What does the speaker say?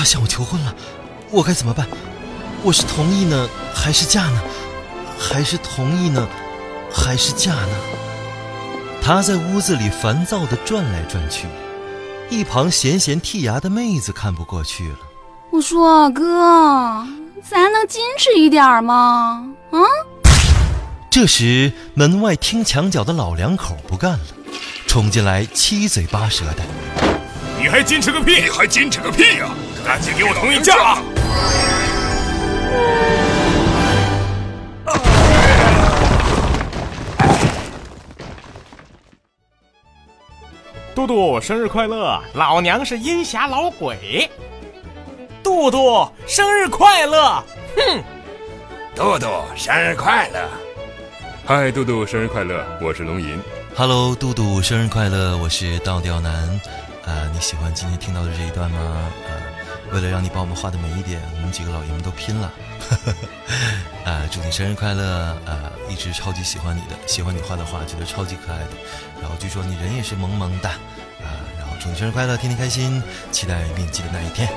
他向我求婚了，我该怎么办？我是同意呢，还是嫁呢？还是同意呢，还是嫁呢？他在屋子里烦躁地转来转去，一旁闲闲剔牙的妹子看不过去了。我说哥，咱能矜持一点吗？啊！这时门外听墙角的老两口不干了，冲进来七嘴八舌的：“你还矜持个屁！你还矜持个屁呀！赶紧给我同意嫁了！”杜杜生日快乐！老娘是阴侠老鬼。杜杜生日快乐！哼，杜杜生日快乐！嗨，杜杜生日快乐！我是龙吟。Hello，杜杜生日快乐！我是倒吊男。啊，你喜欢今天听到的这一段吗？啊，为了让你把我们画的美一点，我们几个老爷们都拼了。啊，祝你生日快乐！啊，一直超级喜欢你的，喜欢你画的画，觉得超级可爱的。然后据说你人也是萌萌的。啊，然后祝你生日快乐，天天开心，期待面基的那一天。